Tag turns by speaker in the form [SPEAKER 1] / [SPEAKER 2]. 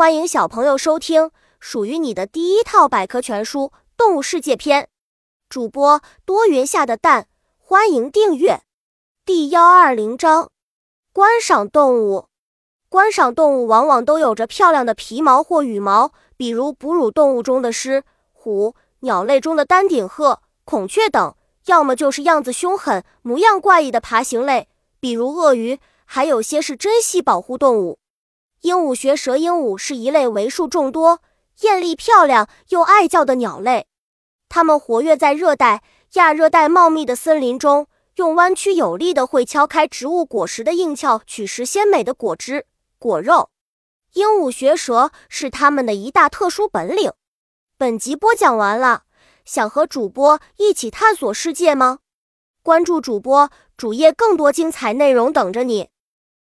[SPEAKER 1] 欢迎小朋友收听属于你的第一套百科全书《动物世界篇》。主播多云下的蛋，欢迎订阅。第幺二零章：观赏动物。观赏动物往往都有着漂亮的皮毛或羽毛，比如哺乳动物中的狮、虎，鸟类中的丹顶鹤、孔雀等；要么就是样子凶狠、模样怪异的爬行类，比如鳄鱼；还有些是珍稀保护动物。鹦鹉学舌鹦鹉是一类为数众多、艳丽漂亮又爱叫的鸟类。它们活跃在热带、亚热带茂密的森林中，用弯曲有力的喙敲开植物果实的硬壳，取食鲜美的果汁、果肉。鹦鹉学舌是它们的一大特殊本领。本集播讲完了，想和主播一起探索世界吗？关注主播主页，更多精彩内容等着你。